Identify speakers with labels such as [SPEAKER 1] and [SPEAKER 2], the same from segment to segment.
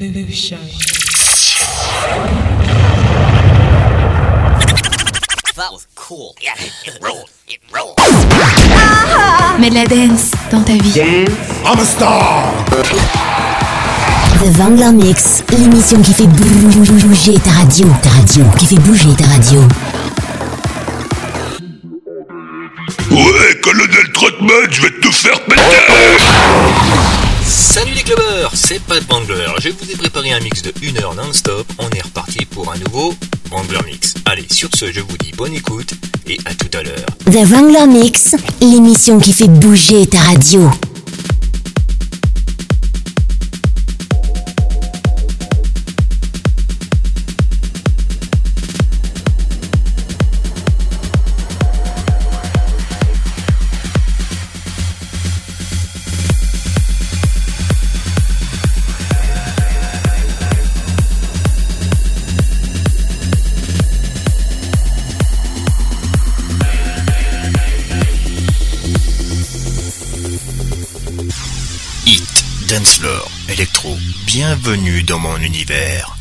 [SPEAKER 1] Revolution.
[SPEAKER 2] That was cool. Yeah, it rolled. It rolled.
[SPEAKER 3] Mets de la dance dans ta vie.
[SPEAKER 4] I'm a star.
[SPEAKER 5] The Vangler Mix, l'émission qui fait bouger ta radio, ta radio, qui fait bouger ta radio.
[SPEAKER 6] Ouais, colonel Trotman, je vais te faire péter
[SPEAKER 7] Salut les clubbers, c'est Pat Bangler. Je vous ai préparé un mix de 1 heure non-stop. On est reparti pour un nouveau Bangler Mix. Allez, sur ce, je vous dis bonne écoute et à tout à l'heure.
[SPEAKER 5] The Vangler Mix, l'émission qui fait bouger ta radio.
[SPEAKER 7] Bienvenue dans mon univers.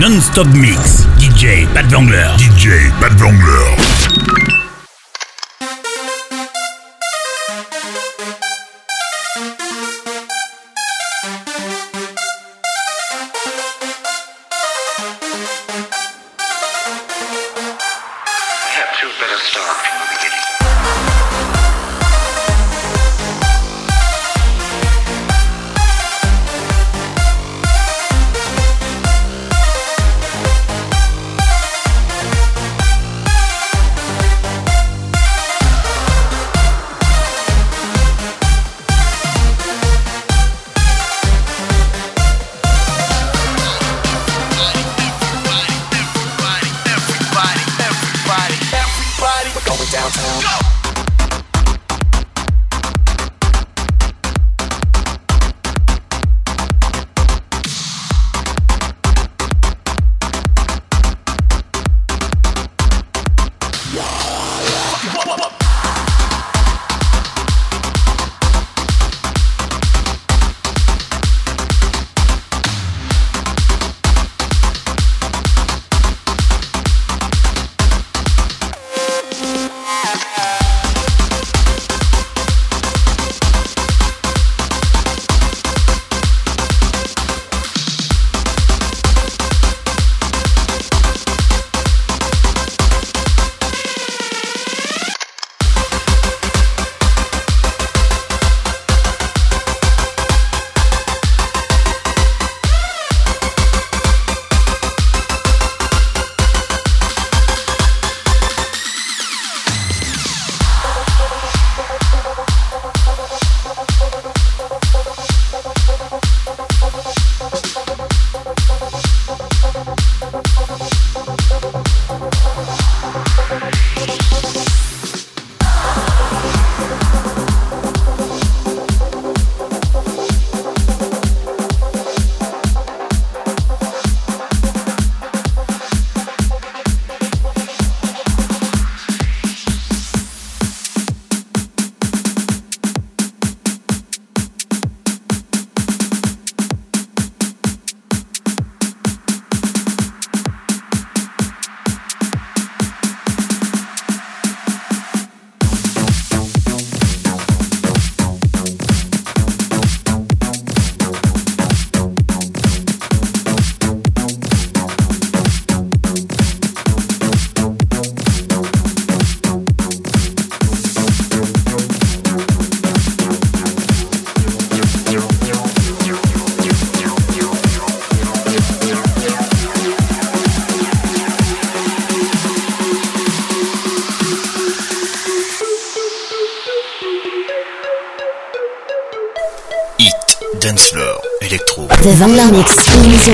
[SPEAKER 1] Non-stop mix. DJ Pat Vangler.
[SPEAKER 7] DJ Pat Vangler.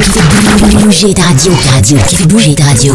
[SPEAKER 5] Qui fait bouger ta radio, radio, qui fait bouger ta radio.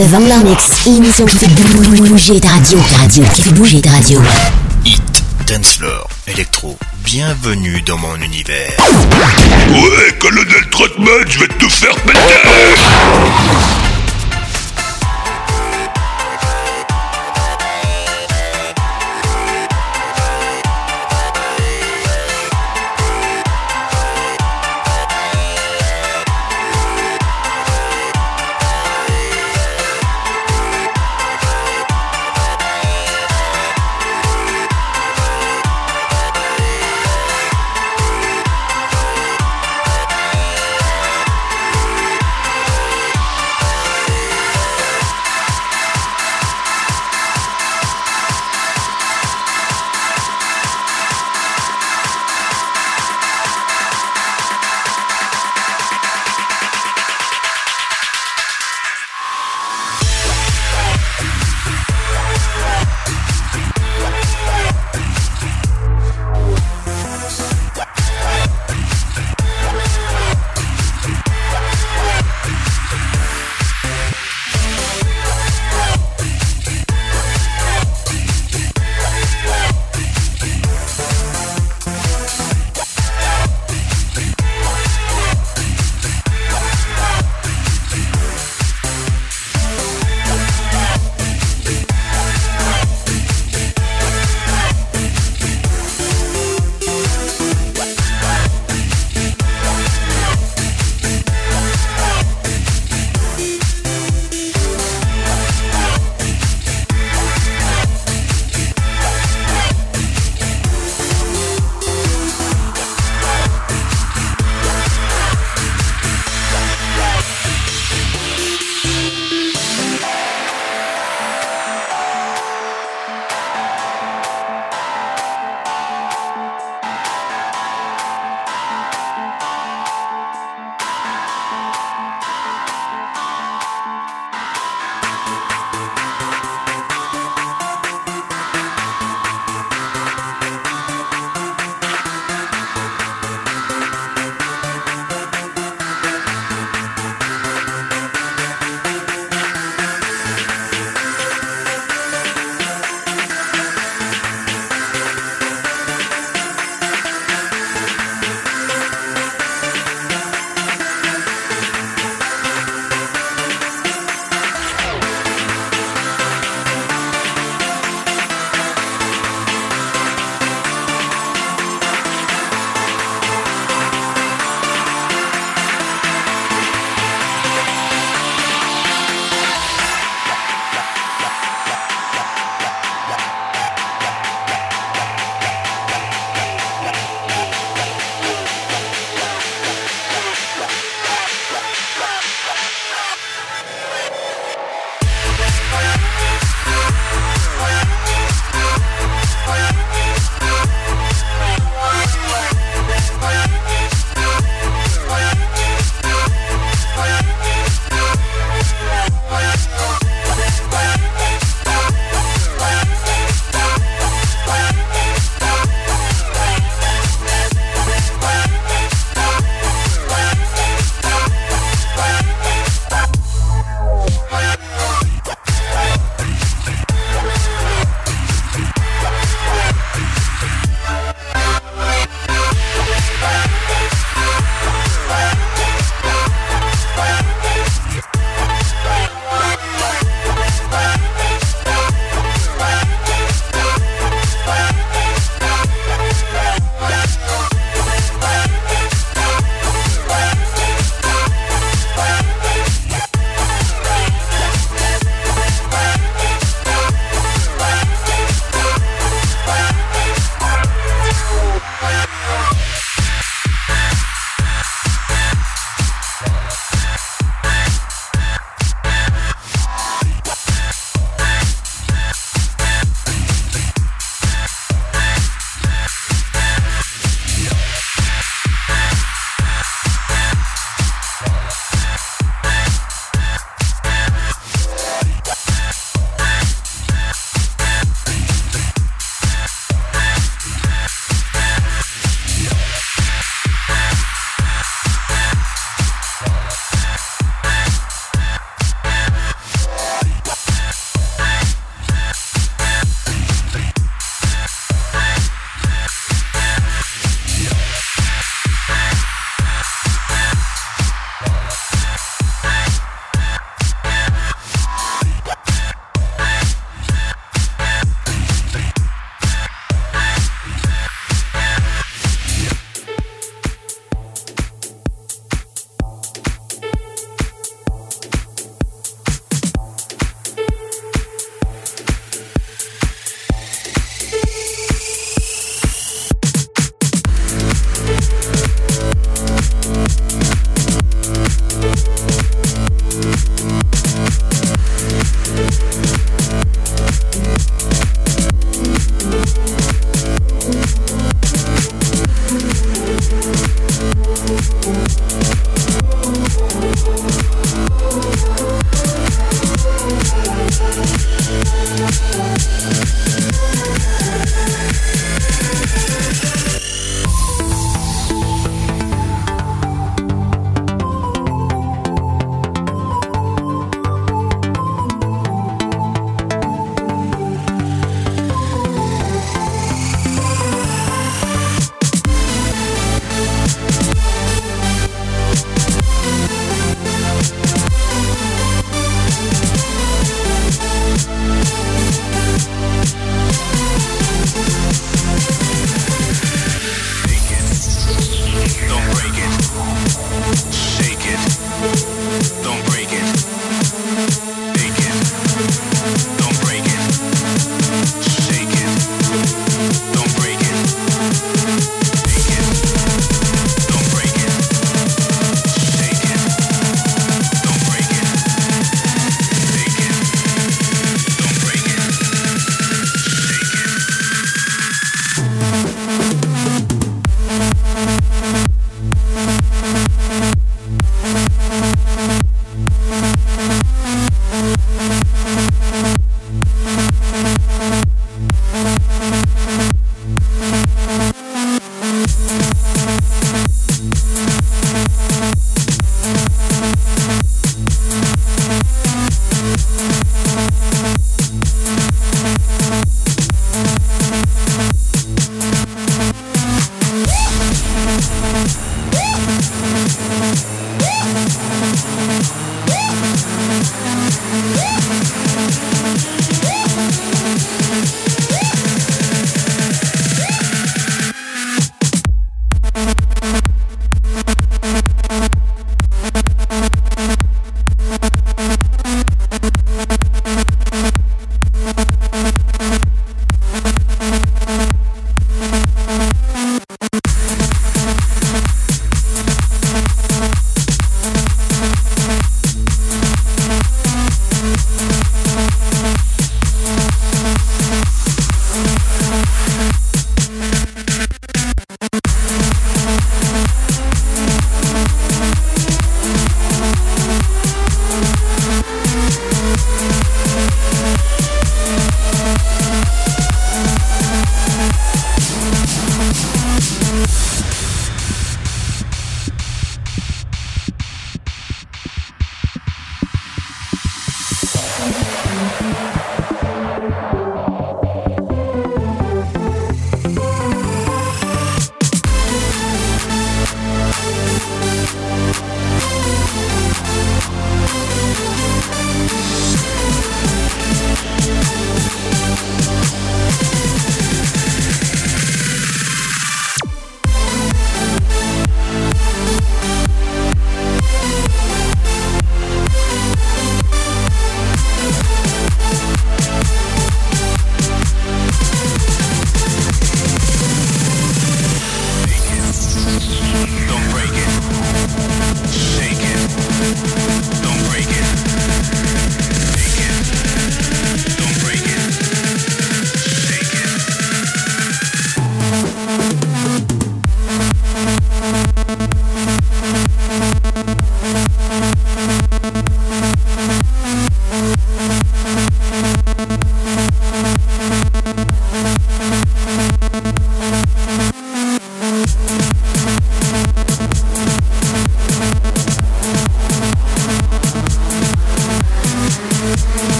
[SPEAKER 5] The Vangler Mix, l'émission qui fait bouger ta radio, radio, qui fait bouger ta radio.
[SPEAKER 7] Hit, dance floor, électro, bienvenue dans mon univers.
[SPEAKER 6] Ouais, colonel Trotman, je vais te faire péter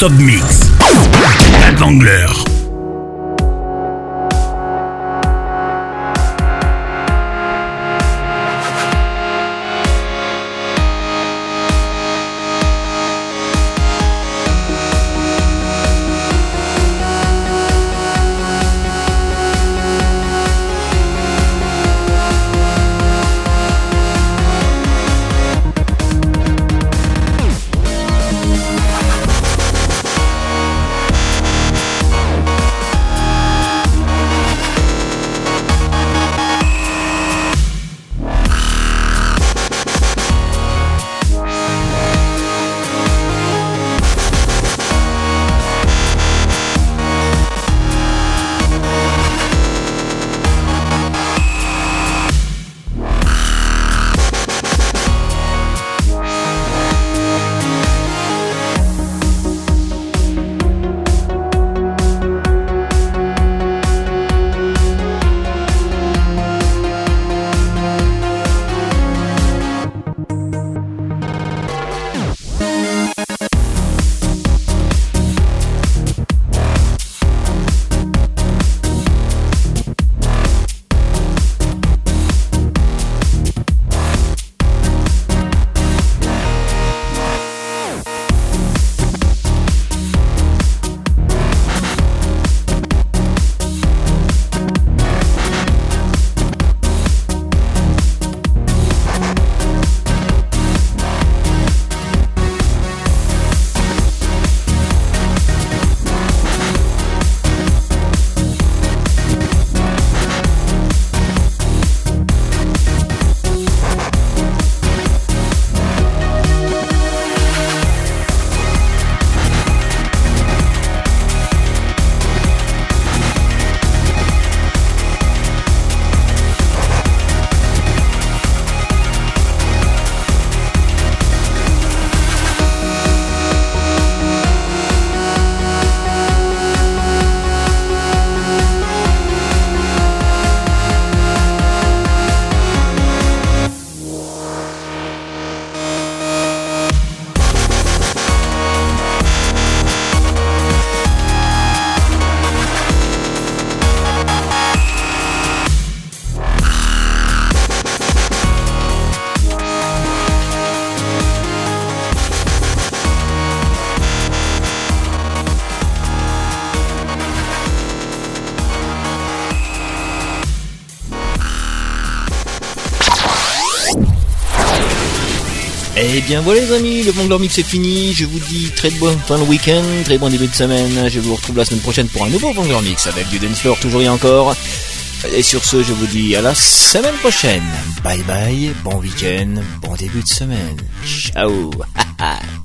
[SPEAKER 1] non-stop mix. Pat Wangler.
[SPEAKER 7] Eh bien voilà les amis, le Vangler Mix est fini. Je vous dis très bon fin de week-end, très bon début de semaine. Je vous retrouve la semaine prochaine pour un nouveau Vangler Mix avec du dance floor toujours et encore. Et sur ce, je vous dis à la semaine prochaine. Bye bye, bon week-end, bon début de semaine. Ciao.